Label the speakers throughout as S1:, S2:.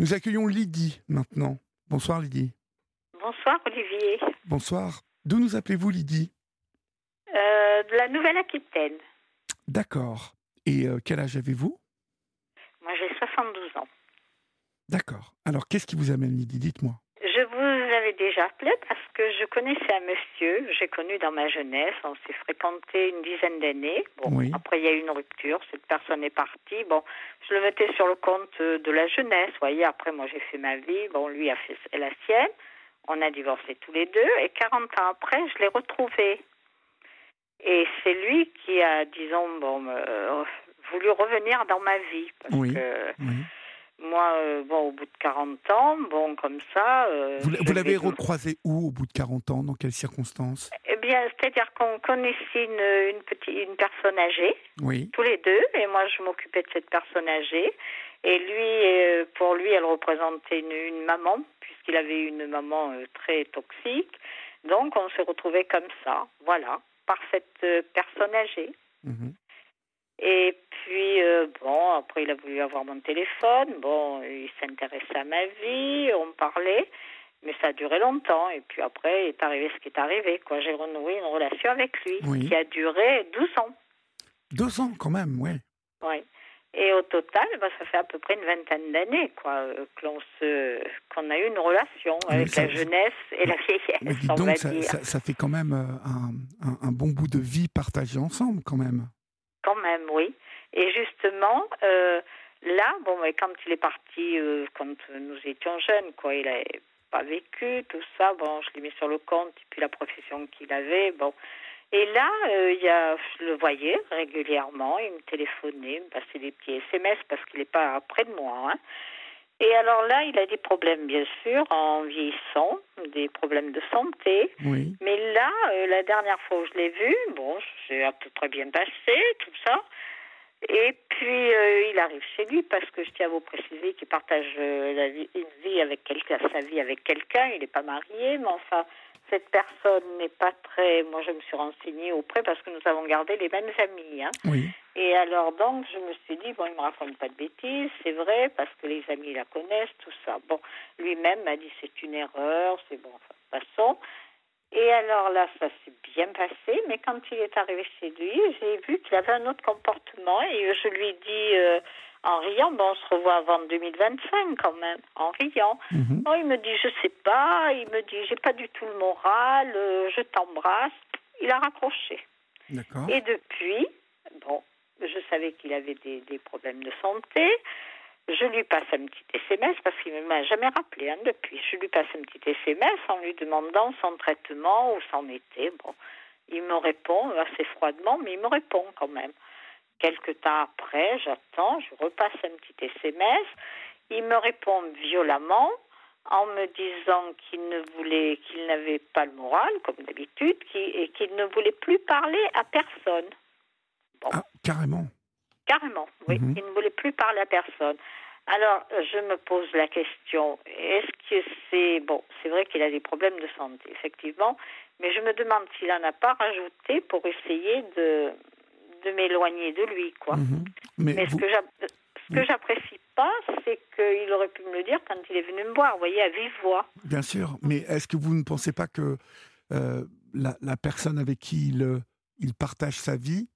S1: Nous accueillons Lydie maintenant. Bonsoir Lydie.
S2: Bonsoir Olivier.
S1: Bonsoir. D'où nous appelez-vous Lydie?
S2: Euh, de la Nouvelle-Aquitaine.
S1: D'accord. Et euh, quel âge avez-vous?
S2: Moi j'ai 72 ans.
S1: D'accord. Alors qu'est-ce qui vous amène Lydie? Dites-moi.
S2: Appelé parce que je connaissais un monsieur, j'ai connu dans ma jeunesse, on s'est fréquenté une dizaine d'années. Bon,
S1: Oui.
S2: après il y a eu une rupture, cette personne est partie. Bon, je le mettais sur le compte euh, de la jeunesse, vous voyez, après moi j'ai fait ma vie, bon lui a fait la sienne. On a divorcé tous les deux et 40 ans après, je l'ai retrouvé. Et c'est lui qui a, disons, bon, euh, voulu revenir dans ma vie. Parce
S1: Oui.
S2: que
S1: Oui.
S2: Moi, euh, bon, au bout de 40 ans, bon, comme ça. euh,
S1: Vous, l'avez recroisé où au bout de 40 ans Dans quelles circonstances?
S2: Eh bien, c'est-à-dire qu'on connaissait une, une, petite, une personne âgée,
S1: Oui.
S2: tous les deux, et moi, je m'occupais de cette personne âgée. Et lui, euh, pour lui, elle représentait une, une maman, puisqu'il avait une maman très toxique. Donc, on s'est retrouvés comme ça, voilà, par cette personne âgée.
S1: Mhm.
S2: Et puis, euh, bon, après, il a voulu avoir mon téléphone. Bon, il s'intéressait à ma vie, on parlait. Mais ça a duré longtemps. Et puis après, est arrivé ce qui est arrivé. Quoi. J'ai renoué une relation avec lui
S1: Oui.
S2: qui a duré 12 ans.
S1: Deux ans quand même, oui.
S2: Oui. Et au total, bah, ça fait à peu près une vingtaine d'années quoi, euh, que l'on se, qu'on a eu une relation
S1: Mais
S2: avec
S1: ça-
S2: la jeunesse et la
S1: Mais
S2: vieillesse, on va
S1: donc, ça,
S2: dire.
S1: ça- ça fait quand même euh, un, un- un bon bout de vie partagé ensemble quand même.
S2: Quand même, oui. Et euh, là, bon, mais quand il est parti, euh, quand nous étions jeunes, quoi, il n'avait pas vécu, tout ça, bon, je l'ai mis sur le compte, et puis la profession qu'il avait, bon. Et là, euh, il y a, je le voyais régulièrement, il me téléphonait, il me passait des petits SMS parce qu'il n'est pas près de moi. Hein. Et alors là, il a des problèmes, bien sûr, en vieillissant, des problèmes de santé.
S1: Oui.
S2: Mais là, euh, la dernière fois où je l'ai vu, bon, c'est à peu près bien passé, tout ça. Et puis, euh, il arrive chez lui parce que je tiens à vous préciser qu'il partage euh, la vie, une vie avec quelqu'un, sa vie avec quelqu'un. Il n'est pas marié, mais enfin, cette personne n'est pas très. Moi, je me suis renseignée auprès parce que nous avons gardé les mêmes amis. Hein.
S1: Oui.
S2: Et alors, donc, je me suis dit, bon, il me raconte pas de bêtises, c'est vrai, parce que les amis la connaissent, tout ça. Bon, lui-même m'a dit, c'est une erreur, c'est bon, enfin, de toute façon. Et alors là, ça s'est bien passé, mais quand il est arrivé chez lui, j'ai vu qu'il avait un autre comportement et je lui ai dit, euh, en riant, bon, on se revoit avant 2025 quand même, en riant.
S1: Mhm.
S2: Oh, il me dit, je sais pas, il me dit, j'ai pas du tout le moral, euh, je t'embrasse. Il a raccroché.
S1: D'accord.
S2: Et depuis, bon, je savais qu'il avait des, des problèmes de santé. Je lui passe un petit SMS parce qu'il ne m'a jamais rappelé hein, depuis. Je lui passe un petit SMS en lui demandant son traitement, où s'en était. Bon, il me répond assez froidement, mais il me répond quand même. Quelque temps après, j'attends, je repasse un petit SMS. Il me répond violemment en me disant qu'il ne voulait, qu'il n'avait pas le moral, comme d'habitude, et qu'il ne voulait plus parler à personne.
S1: Ah, carrément.
S2: Carrément, oui.
S1: Mhm.
S2: Il ne voulait plus parler à personne. Alors, je me pose la question, est-ce que c'est... Bon, c'est vrai qu'il a des problèmes de santé, effectivement, mais je me demande s'il n'en a pas rajouté pour essayer de, de m'éloigner de lui, quoi.
S1: Mhm. Mais,
S2: Mais ce que j'app- ce que j'apprécie pas, c'est qu'il aurait pu me le dire quand il est venu me voir, vous voyez, à vive voix.
S1: bien sûr, mais est-ce que vous ne pensez pas que euh, la, la personne avec qui il, euh, il partage sa vie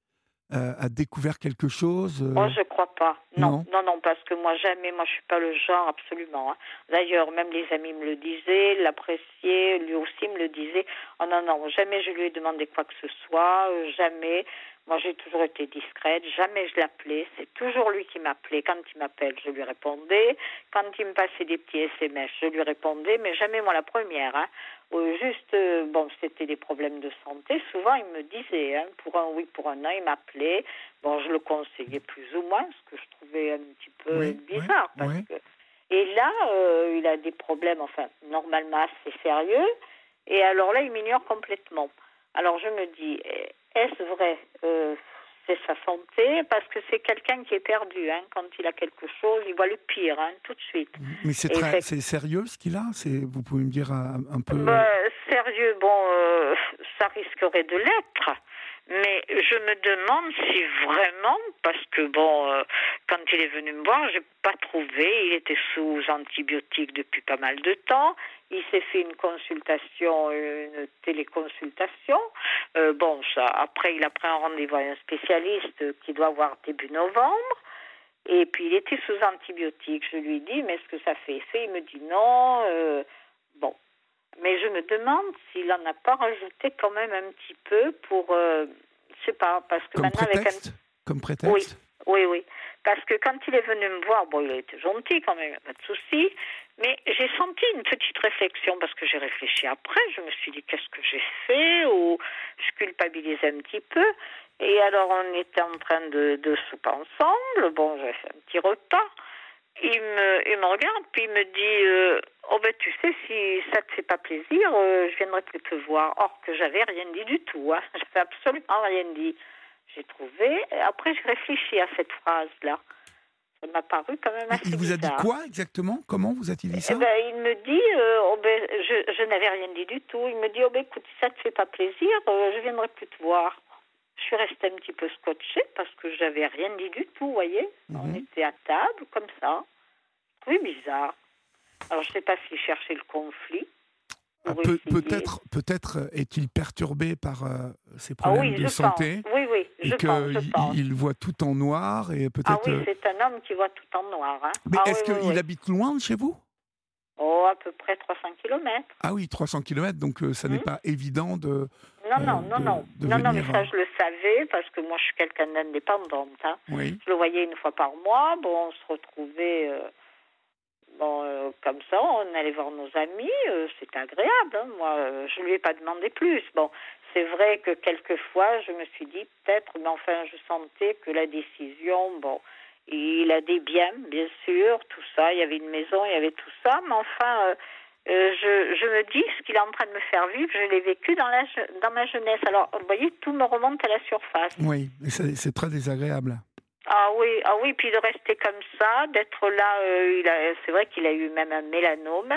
S1: euh, a découvert quelque chose euh,
S2: Moi, je crois pas. Non,
S1: non.
S2: non, non, parce que moi, jamais, moi, je suis pas le genre, absolument. hein. D'ailleurs, même les amis me le disaient, l'appréciaient, lui aussi me le disait. Oh non, non, jamais je lui ai demandé quoi que ce soit, euh, jamais. Moi, j'ai toujours été discrète, jamais je l'appelais. C'est toujours lui qui m'appelait. Quand il m'appelle, je lui répondais. Quand il me passait des petits SMS, je lui répondais, mais jamais moi la première. Hein. Juste, euh, bon, c'était des problèmes de santé. Souvent, il me disait, hein, pour un oui, pour un non, il m'appelait. Bon, je le conseillais plus ou moins, ce que je trouvais un petit peu
S1: Oui,
S2: bizarre.
S1: oui,
S2: parce
S1: oui.
S2: que- Et là, euh, il a des problèmes, enfin, normalement assez sérieux. Et alors là, il m'ignore complètement. Alors je me dis, eh, est-ce vrai? Euh, C'est sa santé Parce que c'est quelqu'un qui est perdu. Hein. Quand il a quelque chose, il voit le pire, hein, tout de suite.
S1: Mais c'est très, c'est sérieux ce qu'il a? C'est, vous pouvez me dire un, un peu.
S2: Bah, sérieux, bon, euh, ça risquerait de l'être. Mais je me demande si vraiment, parce que bon, euh, quand il est venu me voir, j'ai pas trouvé. Il était sous antibiotiques depuis pas mal de temps. Il s'est fait une consultation, une téléconsultation. Euh, bon, ça, après, il a pris un rendez-vous à un spécialiste qui doit voir début novembre. Et puis, il était sous antibiotiques. Je lui ai dit, mais est-ce que ça fait effet? Il me dit non. Euh, bon. Mais je me demande s'il n'en a pas rajouté quand même un petit peu pour. Euh, je sais pas, parce que
S1: Comme
S2: maintenant
S1: prétexte
S2: avec un.
S1: Comme prétexte
S2: Oui, oui, oui. Parce que quand il est venu me voir, bon, il a été gentil quand même, pas de souci. Mais j'ai senti une petite réflexion parce que j'ai réfléchi après. Je me suis dit qu'est-ce que j'ai fait? Ou je culpabilisais un petit peu. Et alors on était en train de, de souper ensemble. Bon, j'ai fait un petit repas. Il me, il me regarde puis il me dit euh, oh ben tu sais si ça te fait pas plaisir, euh, je viendrai plus te voir. Or que j'avais rien dit du tout. Hein. J'avais absolument rien dit. J'ai trouvé. Après j'ai réfléchi à cette phrase là. Ça m'a paru quand même assez
S1: Il vous a dit
S2: bizarre.
S1: quoi exactement? Comment vous a-t-il dit ça?
S2: Eh ben, il me dit, euh, oh ben, je, je n'avais rien dit du tout. Il me dit, oh ben, écoute, si ça te fait pas plaisir, je viendrai plus te voir. Je suis restée un petit peu scotchée parce que j'avais rien dit du tout, vous voyez. On
S1: Mhm.
S2: était à table, comme ça. Oui, bizarre. Alors, je sais pas s'il cherchait le conflit.
S1: Ah, peut- Peut-être peut-être est-il perturbé par euh, ses
S2: Ah
S1: problèmes
S2: oui,
S1: de santé
S2: pense. Oui, oui,
S1: et
S2: je je
S1: qu'il voit tout en noir et
S2: Ah
S1: peut-être.
S2: oui,
S1: euh,
S2: c'est un homme qui voit tout en noir. Hein.
S1: Mais
S2: ah,
S1: est-ce
S2: oui,
S1: qu'il
S2: oui.
S1: habite loin de chez vous?
S2: Oh, à peu près 300 kilomètres.
S1: Ah oui, 300 km, donc euh, ça n'est
S2: Mhm.
S1: pas évident de.
S2: Non,
S1: Euh,
S2: non, non,
S1: de-
S2: non.
S1: de
S2: non, non, mais ça,
S1: euh,
S2: je le savais parce que moi, je suis quelqu'un d'indépendante. Hein.
S1: Oui.
S2: Je le voyais une fois par mois. Bon, on se retrouvait euh, bon, comme ça. On allait voir nos amis. C'était agréable. hein. Moi, je lui ai pas demandé plus. Bon, c'est vrai que quelquefois, je me suis dit peut-être, mais enfin, je sentais que la décision, bon, il a des biens, bien sûr, tout ça. Il y avait une maison, il y avait tout ça. Mais enfin, euh, euh, je, je me dis ce qu'il est en train de me faire vivre, je l'ai vécu dans, la, je- dans ma jeunesse. Alors, vous voyez, tout me remonte à la surface.
S1: Oui, c'est très désagréable.
S2: Ah oui, ah oui, puis de rester comme ça, d'être là, euh, c'est vrai qu'il a eu même un mélanome.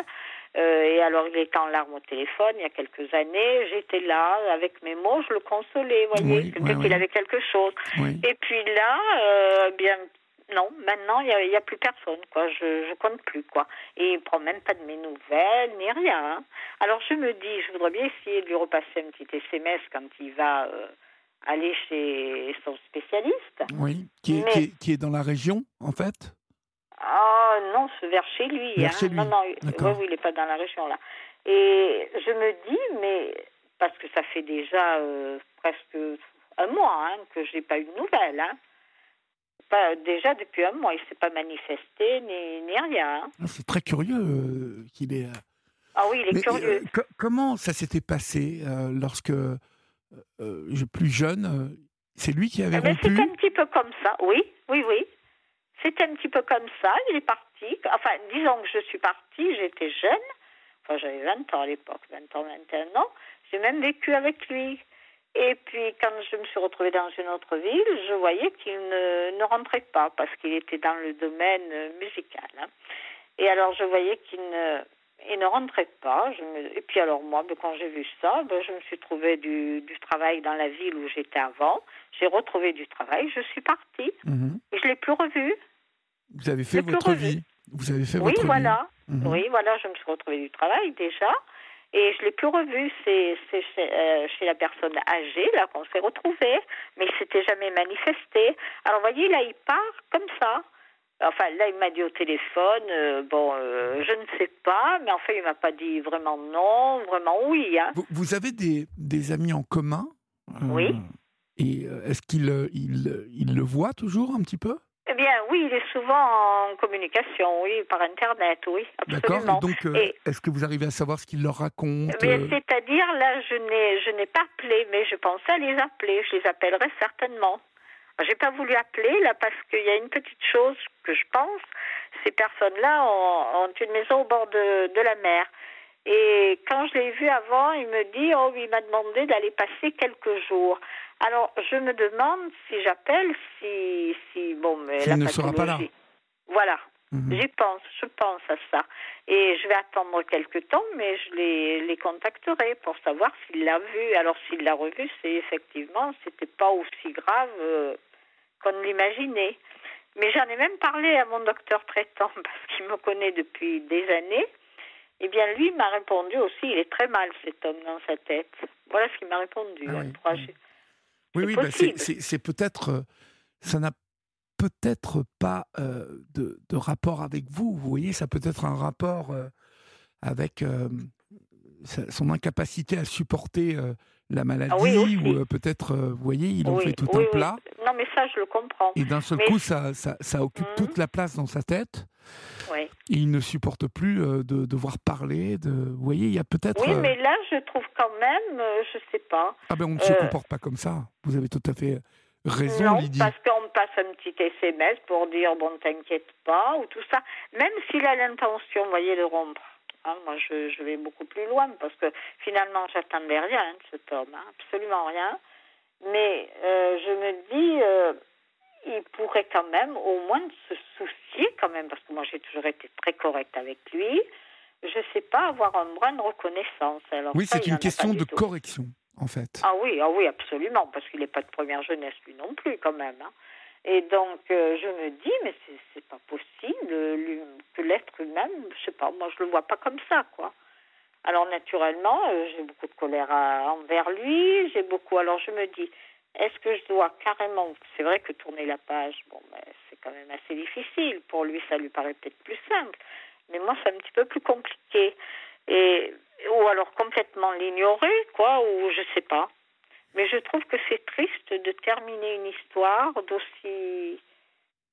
S2: euh, et alors il était en larmes au téléphone il y a quelques années. J'étais là avec mes mots, je le consolais, vous voyez,
S1: Oui, ouais,
S2: qu'il
S1: ouais.
S2: avait quelque chose.
S1: Oui.
S2: Et puis là, euh, bien non, maintenant il y a, y a plus personne, quoi. Je je compte plus, quoi. Et il prend même pas de mes nouvelles ni rien. hein. Alors je me dis, je voudrais bien essayer de lui repasser un petit SMS quand il va euh, aller chez son spécialiste.
S1: Oui. Qui est,
S2: Mais-
S1: qui, est, qui est dans la région, en fait?
S2: Ah non, c'est vers chez lui.
S1: Vers
S2: hein.
S1: chez lui,
S2: Non, non, oui, oui, il n'est pas dans la région là. Et je me dis, mais parce que ça fait déjà euh, presque un mois hein, que je n'ai pas eu de nouvelles. Hein. Pas, déjà depuis un mois, il ne s'est pas manifesté ni, ni rien. hein.
S1: Ah, C'est très curieux euh, qu'il est. euh,
S2: Ah oui, il est
S1: Mais,
S2: curieux.
S1: euh, co- comment ça s'était passé euh, lorsque, euh, plus jeune, c'est lui qui avait
S2: Eh ben,
S1: rompu
S2: c'est un petit peu comme ça, oui, oui, oui. C'est un petit peu comme ça, il est parti. Enfin, disons que je suis partie, j'étais jeune. Enfin, j'avais 20 ans à l'époque, 20 ans, 21 ans. J'ai même vécu avec lui. Et puis, quand je me suis retrouvée dans une autre ville, je voyais qu'il ne, ne rentrait pas parce qu'il était dans le domaine euh, musical. hein. Et alors, je voyais qu'il ne, il ne rentrait pas. Je me- Et puis, alors, moi, ben, quand j'ai vu ça, ben, je me suis trouvée du, du travail dans la ville où j'étais avant. J'ai retrouvé du travail, je suis partie.
S1: Mhm.
S2: Et je ne l'ai plus revu.
S1: Vous avez fait votre
S2: revu.
S1: vie. Vous avez fait
S2: Oui,
S1: votre
S2: voilà.
S1: vie. Mhm.
S2: Oui, voilà, je me suis retrouvée du travail déjà. Et je l'ai plus revu. C'est euh, chez la personne âgée, là, qu'on s'est retrouvés. Mais il s'était jamais manifesté. Alors, vous voyez, là, il part comme ça. Enfin, là, il m'a dit au téléphone, euh, bon, euh, je ne sais pas, mais enfin, il m'a pas dit vraiment non, vraiment oui. Hein.
S1: Vous, vous avez des, des amis en commun?
S2: Oui.
S1: Et est-ce qu'il il, il le voit toujours un petit peu?
S2: Bien, oui, il est souvent en communication, oui, par Internet, oui,
S1: D'accord.
S2: absolument.
S1: Et donc, euh, est-ce que vous arrivez à savoir ce qu'il leur raconte
S2: Mais
S1: euh,
S2: c'est-à-dire, là, je n'ai, je n'ai pas appelé, mais je pensais à les appeler. Je les appellerai certainement. J'ai pas voulu appeler, là, parce qu'il y a une petite chose que je pense. Ces personnes-là ont, ont une maison au bord de, de la mer. Et quand je l'ai vu avant, il me dit, oh, il m'a demandé d'aller passer quelques jours. Alors, je me demande si j'appelle, si, si, bon, mais
S1: S'il
S2: la
S1: ne sera pas là.
S2: Voilà.
S1: Mhm.
S2: J'y pense, je pense à ça. Et je vais attendre quelques temps, mais je les, les contacterai pour savoir s'il l'a vu. Alors s'il l'a revu, c'est effectivement, c'était pas aussi grave euh, qu'on l'imaginait. Mais j'en ai même parlé à mon docteur traitant parce qu'il me connaît depuis des années. Eh bien, lui m'a répondu aussi, il est très mal cet homme dans sa tête. Voilà ce qu'il m'a répondu.
S1: Ah
S2: hein,
S1: oui. Oui, oui, bah, c'est- peut-être. euh, ça n'a peut-être pas euh, de, de rapport avec vous. Vous voyez, ça peut être un rapport euh, avec euh, sa- son incapacité à supporter la maladie,
S2: Ah oui, aussi.
S1: ou peut-être, vous voyez, il en
S2: Oui,
S1: fait tout
S2: oui,
S1: un plat.
S2: Mais ça, je le comprends.
S1: Et d'un seul
S2: Mais-
S1: coup, ça, ça, ça occupe
S2: Mhm.
S1: toute la place dans sa tête.
S2: Oui,
S1: il ne supporte plus euh, de devoir parler. De... Vous voyez, il y a peut-être.
S2: oui
S1: euh,
S2: mais là, je trouve quand même, euh, je sais pas.
S1: Ah ben, on ne se
S2: euh,
S1: comporte pas comme ça. Vous avez tout à fait raison,
S2: non,
S1: Lydie.
S2: parce qu'on passe un petit SMS pour dire bon, t'inquiète pas ou tout ça. Même s'il a l'intention, vous voyez, de rompre. Hein, moi, je, je vais beaucoup plus loin parce que finalement, j'attendais rien de cet homme, hein, absolument rien. Mais euh, je me dis, euh, il pourrait quand même au moins se soucier quand même, parce que moi j'ai toujours été très correcte avec lui. Je sais pas avoir un brin de reconnaissance. Alors
S1: Oui, c'est une question de
S2: tout.
S1: correction, en fait.
S2: Ah oui, ah oui, absolument, parce qu'il n'est pas de première jeunesse lui non plus quand même. hein. Et donc euh, je me dis, mais c'est pas possible lui- que l'être humain, je sais pas, moi je le vois pas comme ça, quoi. Alors naturellement, euh, j'ai beaucoup de colère à- envers lui, j'ai beaucoup. Alors je me dis, est-ce que je dois carrément, c'est vrai que tourner la page, bon, c'est quand même assez difficile. Pour lui, ça lui paraît peut-être plus simple, mais moi c'est un petit peu plus compliqué. Et ou alors complètement l'ignorer, quoi, ou je sais pas. Mais je trouve que c'est triste de terminer une histoire d'aussi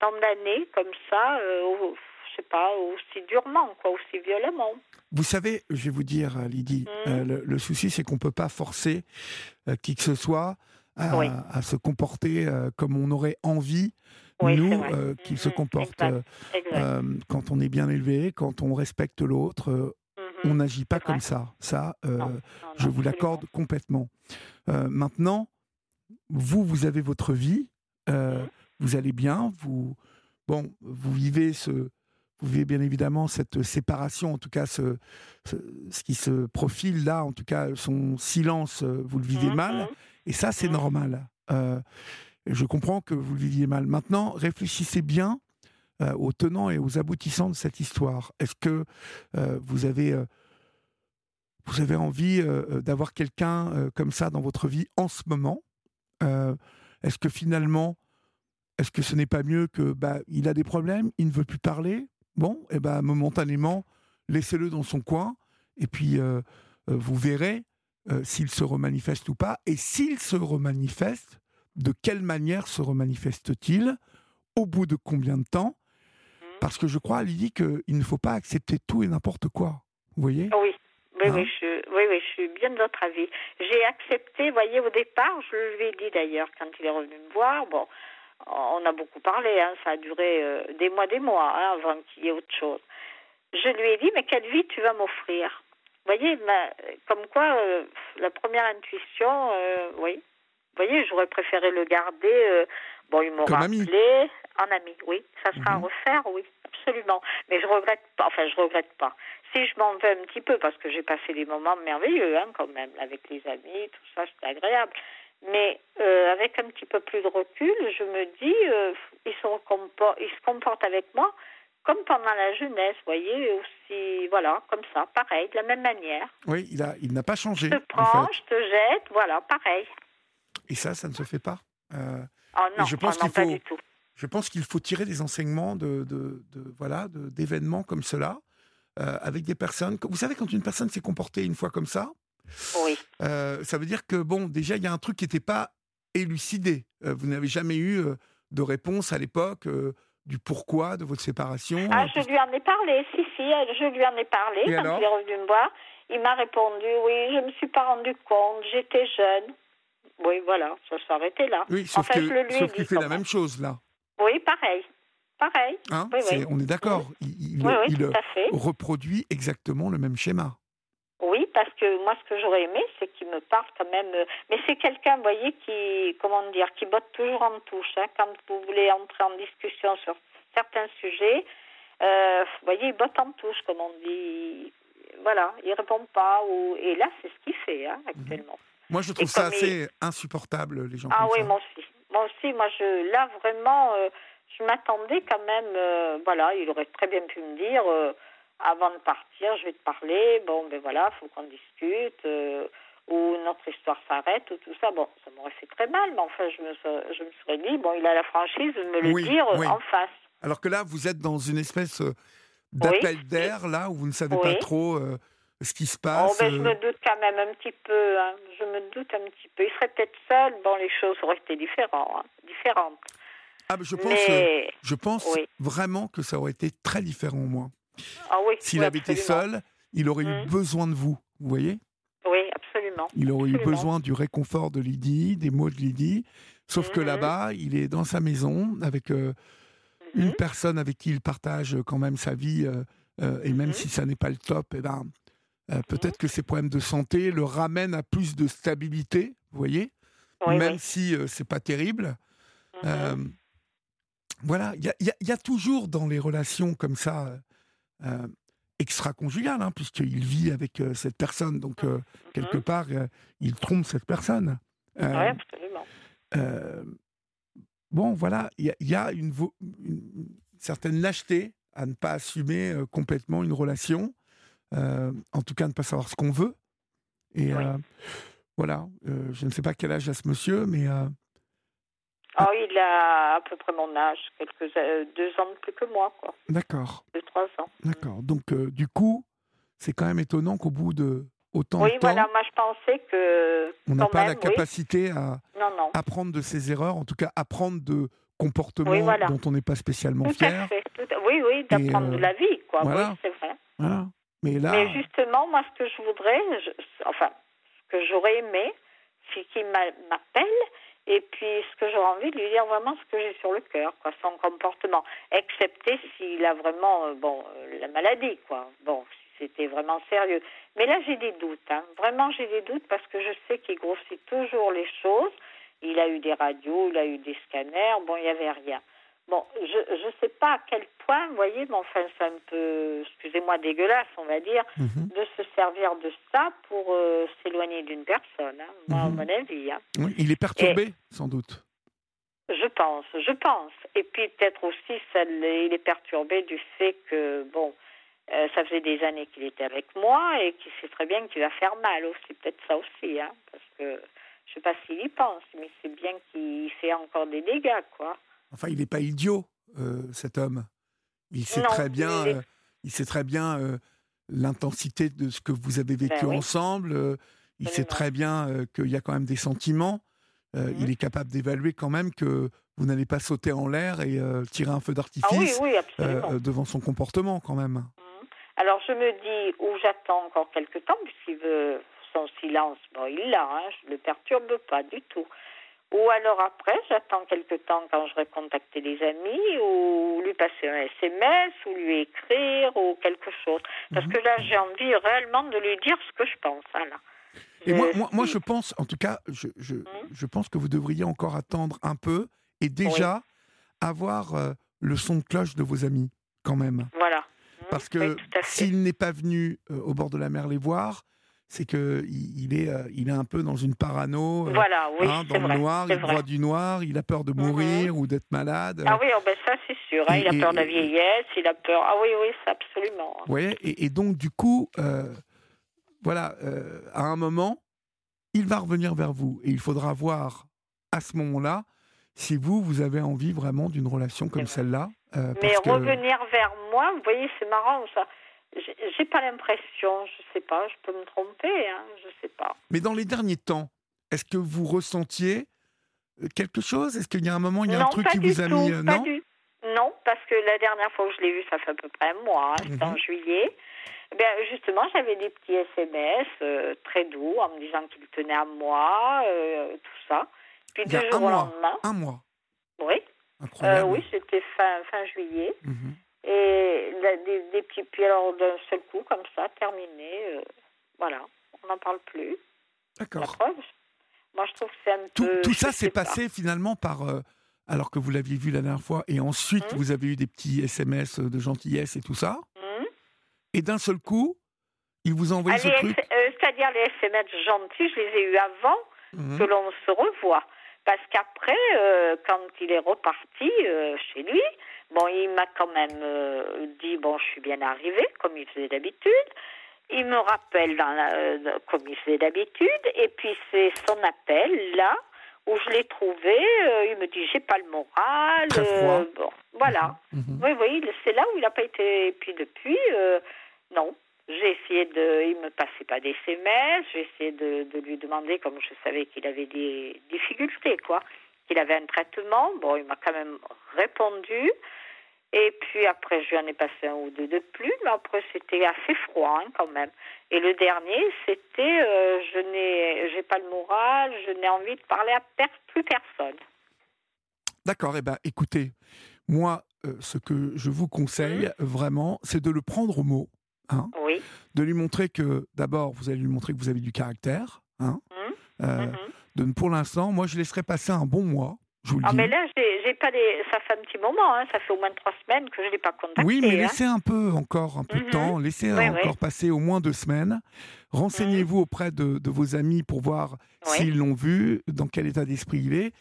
S2: tant d'années comme ça, euh, sais pas, aussi durement, quoi, aussi violemment.
S1: Vous savez, je vais vous dire, euh, Lydie,
S2: Mhm.
S1: euh, le, le souci, c'est qu'on ne peut pas forcer euh, qui que ce soit à,
S2: Oui.
S1: à se comporter euh, comme on aurait envie,
S2: Oui,
S1: nous, qu'il se
S2: Mhm,
S1: comporte
S2: exact, Exact.
S1: quand on est bien élevé, quand on respecte l'autre.
S2: Mhm.
S1: on n'agit pas comme ça. Ça,
S2: Non, non, non,
S1: je vous l'accorde complètement. Maintenant, vous, vous avez votre vie,
S2: Mhm.
S1: vous allez bien, vous, bon, vous vivez ce, vous vivez bien évidemment cette séparation, en tout cas ce, ce, ce qui se profile là, en tout cas son silence, euh, vous le vivez
S2: Mhm,
S1: mal, et ça c'est
S2: Mhm.
S1: normal. Euh, je comprends que vous le viviez mal. Maintenant, réfléchissez bien euh, aux tenants et aux aboutissants de cette histoire. Est-ce que euh, vous avez vous avez envie euh, d'avoir quelqu'un euh, comme ça dans votre vie en ce moment Euh, Est-ce que finalement, est-ce que ce n'est pas mieux que bah, il a des problèmes, il ne veut plus parler Bon, et ben momentanément, laissez-le dans son coin, et puis euh, euh, vous verrez euh, s'il se remanifeste ou pas. Et s'il se remanifeste, de quelle manière se remanifeste-t-il? Au bout de combien de temps? Parce que je crois, Lydie, qu'il ne faut pas accepter tout et n'importe quoi. Vous voyez?
S2: Oui, oui,
S1: Hein?
S2: oui, je, oui, oui, je suis bien de votre avis. J'ai accepté, vous voyez, au départ, je lui ai dit d'ailleurs, quand il est revenu me voir, bon, on a beaucoup parlé, hein, ça a duré euh, des mois, des mois, hein, avant qu'il y ait autre chose. Je lui ai dit, mais quelle vie tu vas m'offrir? Vous voyez, ma- comme quoi, euh, la première intuition, euh, oui. Vous voyez, j'aurais préféré le garder. bon, il m'aura appelé en ami, oui. Ça sera à
S1: Mhm.
S2: refaire, oui, absolument. Mais je regrette pas, enfin, je regrette pas. Si je m'en veux un petit peu, parce que j'ai passé des moments merveilleux, hein, quand même, avec les amis, tout ça, c'était agréable. Mais euh, avec un petit peu plus de recul, je me dis, euh, il, se recompo- il se comporte avec moi comme pendant la jeunesse, vous voyez, aussi, voilà, comme ça, pareil, de la même manière.
S1: Oui, il a, il n'a pas changé.
S2: Je te
S1: en
S2: prends,
S1: fait.
S2: je te jette, voilà, pareil.
S1: Et ça, ça ne se fait pas. Euh,
S2: Oh non,
S1: je pense
S2: oh non, pas du tout.
S1: je pense qu'il faut tirer des enseignements de, de, de- voilà de- d'événements comme cela euh, avec des personnes. Vous savez, quand une personne s'est comportée une fois comme ça,
S2: Oui.
S1: Euh, ça veut dire que bon, déjà il y a un truc qui n'était pas élucidé. Euh, vous n'avez jamais eu euh, de réponse à l'époque du pourquoi de votre séparation.
S2: Ah, je lui en ai parlé, si, si, je lui en ai parlé
S1: Et
S2: quand il est revenu me voir. Il m'a répondu, oui, je ne me suis pas rendu compte, j'étais jeune. Oui, voilà, ça s'arrêtait là.
S1: Oui, sauf
S2: enfin,
S1: que-
S2: je le lui ai
S1: sauf
S2: dit
S1: qu'il fait
S2: quand
S1: la
S2: même.
S1: chose là.
S2: Oui, pareil. Pareil.
S1: Hein
S2: Oui.
S1: On est d'accord. Il, il-
S2: Oui, oui,
S1: il,
S2: tout à fait.
S1: reproduit exactement le même schéma.
S2: Parce que moi, ce que j'aurais aimé, c'est qu'il me parle quand même. euh, Mais c'est quelqu'un, vous voyez, qui, comment dire, qui botte toujours en touche. hein. Quand vous voulez entrer en discussion sur certains sujets, Euh, vous voyez, il botte en touche, comme on dit. Voilà, il répond pas. Ou... Et là, c'est ce qu'il fait hein, actuellement.
S1: Moi, je trouve ça assez insupportable, les gens
S2: Ah oui,
S1: ça.
S2: moi aussi. Moi aussi, moi, je, là, vraiment, euh, je m'attendais quand même. euh, voilà, il aurait très bien pu me dire, avant de partir, je vais te parler. Bon, ben voilà, faut qu'on discute. euh, ou notre histoire s'arrête, ou tout ça. Bon, ça m'aurait fait très mal, mais enfin, je me, serais- je me serais dit, bon, il a la franchise de me le
S1: Oui,
S2: dire
S1: oui.
S2: en face.
S1: Alors que là, vous êtes dans une espèce euh, d'appel d'air, là, où vous ne savez pas trop euh, ce qui se
S2: Oh,
S1: passe.
S2: ben, je me doute quand même un petit peu. hein. Je me doute un petit peu. Il serait peut-être seul. Bon, les choses auraient été différentes. hein, différentes.
S1: Ah, mais je pense,
S2: mais...
S1: je pense vraiment que ça aurait été très différent, moi.
S2: Ah oui,
S1: S'il
S2: oui,
S1: avait été seul, il aurait eu
S2: Mhm.
S1: besoin de vous, vous voyez?
S2: Oui, absolument.
S1: Il aurait eu besoin du réconfort de Lydie, des mots de Lydie. Sauf que
S2: Mhm.
S1: là-bas, il est dans sa maison avec euh, une
S2: Mhm.
S1: personne avec qui il partage quand même sa vie. euh, euh, et même si ça n'est pas le top, eh ben, peut-être que ses problèmes de santé le ramènent à plus de stabilité, vous voyez?
S2: Oui,
S1: Même
S2: oui.
S1: si c'est pas terrible. Voilà, y y il y a toujours dans les relations comme ça, euh, extra-conjugales, hein, puisqu'il vit avec euh, cette personne, donc euh, quelque
S2: Mhm.
S1: part, euh, il trompe cette personne.
S2: Oui, absolument.
S1: bon, voilà, il y a, il y a une, vo- une certaine lâcheté à ne pas assumer complètement une relation, en tout cas ne pas savoir ce qu'on veut. Et
S2: Oui.
S1: voilà, je ne sais pas quel âge a ce monsieur, mais
S2: Oh, il a à peu près mon âge, quelques euh, deux ans de plus que moi, quoi.
S1: d'accord,
S2: Deux, trois ans.
S1: d'accord. Donc, euh, du coup, c'est quand même étonnant qu'au bout de autant
S2: Oui,
S1: de temps,
S2: voilà, moi je pensais que.
S1: on n'a pas la
S2: oui.
S1: capacité à
S2: Non, non.
S1: apprendre de ses erreurs, en tout cas apprendre de comportements
S2: Oui, voilà.
S1: dont on n'est pas spécialement
S2: Tout
S1: fier.
S2: à fait. tout à- Oui, oui, d'apprendre
S1: euh,
S2: de la vie, quoi.
S1: voilà.
S2: Oui, c'est vrai.
S1: Voilà. Mais là,
S2: Mais justement, moi, ce que je voudrais, je- enfin, ce que j'aurais aimé, c'est qu'il m'a- m'appelle et puis ce que j'aurais envie de lui dire vraiment ce que j'ai sur le cœur, quoi, son comportement, excepté s'il a vraiment, euh, bon, euh, la maladie, quoi. Bon, si c'était vraiment sérieux. Mais là, j'ai des doutes, hein. Vraiment, j'ai des doutes parce que je sais qu'il grossit toujours les choses. Il a eu des radios, il a eu des scanners, bon, il n'y avait rien. Bon, je ne sais pas à quel point, vous voyez, mais enfin, c'est un peu, excusez-moi, dégueulasse, on va dire,
S1: mhm.
S2: de se servir de ça pour euh, s'éloigner d'une personne, hein, moi, à
S1: Mhm.
S2: mon avis. hein.
S1: Oui, il est perturbé, sans doute.
S2: Je pense, je pense. Et puis peut-être aussi, ça, il est perturbé du fait que, bon, euh, ça faisait des années qu'il était avec moi et qu'il sait très bien qu'il va faire mal aussi. Peut-être ça aussi, hein, parce que je sais pas s'il y pense, mais c'est bien qu'il fait encore des dégâts, quoi.
S1: Enfin, il n'est pas idiot, euh, cet homme. Il sait
S2: Non,
S1: très bien, euh, il sait très bien euh, l'intensité de ce que vous avez vécu
S2: Ben oui.
S1: ensemble. il sait très bien qu'il y a quand même des sentiments.
S2: Mhm.
S1: Il est capable d'évaluer quand même que vous n'allez pas sauter en l'air et tirer un feu
S2: Ah oui,
S1: d'artifice
S2: oui,
S1: devant son comportement quand même.
S2: Mhm. Alors je me dis, ou j'attends encore quelque temps, puisqu'il veut son silence, bon, il l'a, hein, je ne le perturbe pas du tout. Ou alors après, j'attends quelque temps quand j'aurai contacté des amis, ou lui passer un SMS, ou lui écrire, ou quelque chose. Parce
S1: Mhm.
S2: que là, j'ai envie réellement de lui dire ce que je pense. hein, là.
S1: Et moi,
S2: Je-
S1: moi, moi, je pense, en tout cas, je, je,
S2: Mhm.
S1: je pense que vous devriez encore attendre un peu et déjà avoir euh, le son de cloche de vos amis, quand même.
S2: Voilà.
S1: Parce que
S2: oui, à fait.
S1: s'il n'est pas venu euh, au bord de la mer les voir, c'est que il, est, euh, il est un peu dans une parano, euh,
S2: Voilà, oui,
S1: hein, dans le
S2: vrai.
S1: noir, il
S2: vrai.
S1: voit du noir, il a peur de
S2: Mhm.
S1: mourir ou d'être malade.
S2: Ah oui, oh, ben ça c'est sûr. hein,
S1: Et-
S2: il a
S1: et-
S2: peur de la vieillesse, il a peur. Ah oui, oui, c'est absolument. hein.
S1: Voyez et, et donc, du coup, euh, voilà, euh, à un moment, il va revenir vers vous et il faudra voir à ce moment-là si vous, vous avez envie vraiment d'une relation comme celle-là. euh,
S2: Mais
S1: parce que-
S2: revenir vers moi, vous voyez, c'est marrant ça. J'ai pas l'impression, je sais pas, je peux me tromper, hein, je sais pas.
S1: Mais dans les derniers temps, est-ce que vous ressentiez euh, quelque chose? Est-ce qu'il y a un moment, il y a
S2: non,
S1: un truc qui vous a
S2: tout,
S1: mis. euh,
S2: pas
S1: non?
S2: du- Non, parce que la dernière fois que je l'ai vu, ça fait à peu près un mois, hein, c'était en
S1: Mhm.
S2: juillet. Bien, justement, j'avais des petits SMS euh, très doux en me disant qu'il tenait à moi, euh, tout ça. Puis
S1: Il y a
S2: du
S1: un
S2: jour au lendemain,
S1: Un mois.
S2: oui, euh, oui, c'était fin, fin juillet.
S1: Mhm.
S2: Et la- des, des petits, puis alors d'un seul coup, comme ça, terminé, euh, voilà, on n'en parle plus.
S1: D'accord.
S2: Moi, je trouve que c'est un
S1: Tout,
S2: peu.
S1: tout ça s'est
S2: pas.
S1: passé finalement par, euh, alors que vous l'aviez vu la dernière fois, et ensuite
S2: Mhm.
S1: vous avez eu des petits SMS de gentillesse et tout ça,
S2: Mhm.
S1: et d'un seul coup, il vous a envoyé
S2: Ah,
S1: ce truc.
S2: Euh, C'est-à-dire les SMS gentils, je les ai eus avant
S1: Mhm.
S2: que l'on se revoie. Parce qu'après, quand il est reparti chez lui, bon, il m'a quand même euh, dit bon, je suis bien arrivé, comme il faisait d'habitude. Il me rappelle dans la- euh, comme il faisait d'habitude, et puis c'est son appel là où je l'ai trouvé. euh, il me dit j'ai pas le moral. Bon, voilà.
S1: Mhm.
S2: Oui, oui, c'est là où il n'a pas été. Et puis depuis, non. J'ai essayé de. Il me passait pas des SMS. J'ai essayé de, de lui demander, comme je savais qu'il avait des difficultés, quoi. Qu'il avait un traitement. Bon, il m'a quand même répondu. Et puis après, je lui en ai passé un ou deux de plus, mais après, c'était assez froid, hein, quand même. Et le dernier, c'était euh, je n'ai j'ai pas le moral, je n'ai envie de parler à per- plus personne.
S1: D'accord, eh ben, écoutez, moi, euh, ce que je vous conseille
S2: Mhm.
S1: vraiment, c'est de le prendre au mot, hein,
S2: Oui.
S1: de lui montrer que, d'abord, vous allez lui montrer que vous avez du caractère, hein,
S2: Mhm.
S1: euh,
S2: Mhm.
S1: Pour l'instant, moi, je laisserai passer un bon mois, je vous le
S2: Ah,
S1: dis.
S2: mais là, j'ai pas des... ça fait un petit moment, hein. ça fait au moins trois semaines que je ne l'ai pas contacté.
S1: Oui, mais
S2: hein.
S1: laissez un peu encore un peu de
S2: Mhm.
S1: temps, laissez
S2: Oui,
S1: encore
S2: oui.
S1: passer au moins deux semaines. Renseignez-vous auprès de, de vos amis pour voir
S2: Oui.
S1: s'ils l'ont vu, dans quel état d'esprit il est.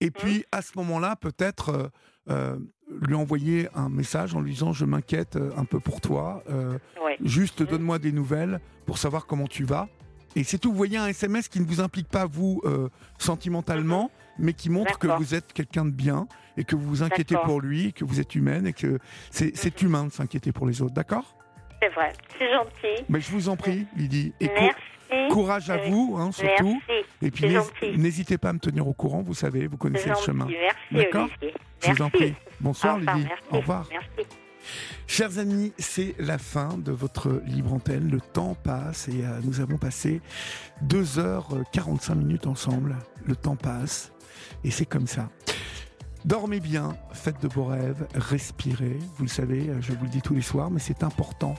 S1: Et puis, à ce moment-là, peut-être euh, euh, lui envoyer un message en lui disant Je m'inquiète euh, un peu pour toi, euh, juste donne-moi des nouvelles pour savoir comment tu vas. Et c'est tout, vous voyez un SMS qui ne vous implique pas, vous, euh, sentimentalement, mais qui montre que
S2: Mhm.
S1: Vous êtes quelqu'un de bien et que vous vous inquiétez pour lui, que vous êtes humaine et que c'est c'est humain de s'inquiéter pour les autres, d'accord?
S2: C'est vrai, c'est gentil.
S1: Mais je vous en prie, Lydie. Et
S2: Merci.
S1: courage à
S2: Oui.
S1: vous, hein, surtout.
S2: Merci.
S1: Et puis n'hésitez pas à me tenir au courant, vous savez, vous connaissez le chemin.
S2: Merci,
S1: D'accord? Je vous en prie. Bonsoir, Lydie. Au revoir.
S2: Merci.
S1: Chers amis, c'est la fin de votre libre antenne. Le temps passe et euh, nous avons passé 2h45 minutes ensemble. Le temps passe et c'est comme ça. Dormez bien, faites de beaux rêves, respirez. Vous le savez, euh, je vous le dis tous les soirs, mais c'est important.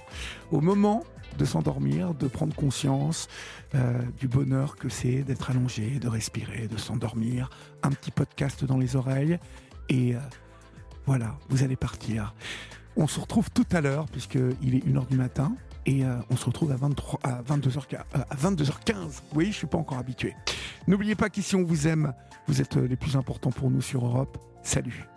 S1: Au moment de s'endormir, de prendre conscience euh, du bonheur que c'est d'être allongé, de respirer, de s'endormir. Un petit podcast dans les oreilles et voilà, vous allez partir. On se retrouve tout à l'heure, puisqu'il est 1h du matin, et euh, on se retrouve à, 23, à, 22h, à 22h15. Oui, je suis pas encore habitué. N'oubliez pas qu'ici on vous aime, vous êtes euh, les plus importants pour nous sur Europe. Salut